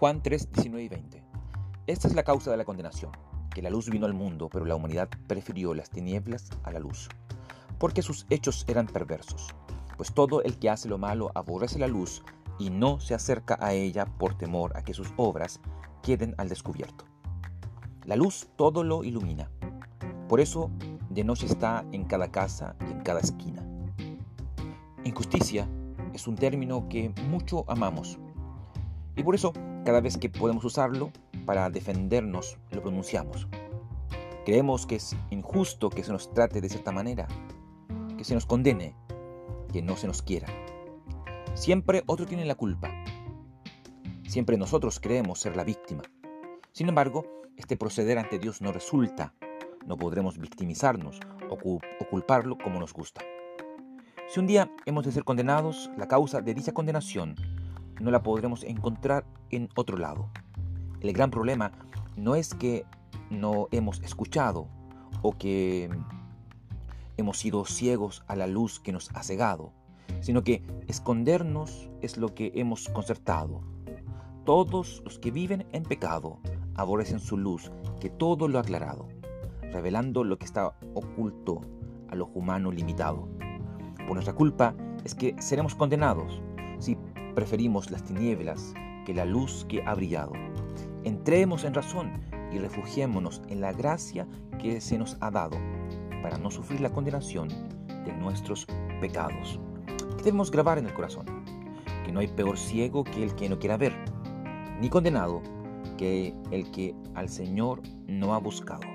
Juan 3, 19 y 20. Esta es la causa de la condenación, que la luz vino al mundo, pero la humanidad prefirió las tinieblas a la luz, porque sus hechos eran perversos. Pues todo el que hace lo malo aborrece la luz y no se acerca a ella por temor a que sus obras queden al descubierto. La luz todo lo ilumina. Por eso de noche está en cada casa y en cada esquina. Injusticia es un término que mucho amamos y por eso cada vez que podemos usarlo para defendernos lo pronunciamos. Creemos que es injusto que se nos trate de cierta manera, que se nos condene, que no se nos quiera. Siempre otro tiene la culpa. Siempre nosotros creemos ser la víctima. Sin embargo, este proceder ante Dios no resulta. No podremos victimizarnos o, culparlo como nos gusta. Si un día hemos de ser condenados, la causa de dicha condenación no la podremos encontrar en otro lado. El gran problema no es que no hemos escuchado o que hemos sido ciegos a la luz que nos ha cegado, sino que escondernos es lo que hemos concertado. Todos los que viven en pecado aborrecen su luz, que todo lo ha aclarado, revelando lo que está oculto a lo humano limitado. Por nuestra culpa es que seremos condenados preferimos las tinieblas que la luz que ha brillado. Entremos en razón y refugiémonos en la gracia que se nos ha dado para no sufrir la condenación de nuestros pecados. Debemos grabar en el corazón que no hay peor ciego que el que no quiera ver, ni condenado que el que al Señor no ha buscado.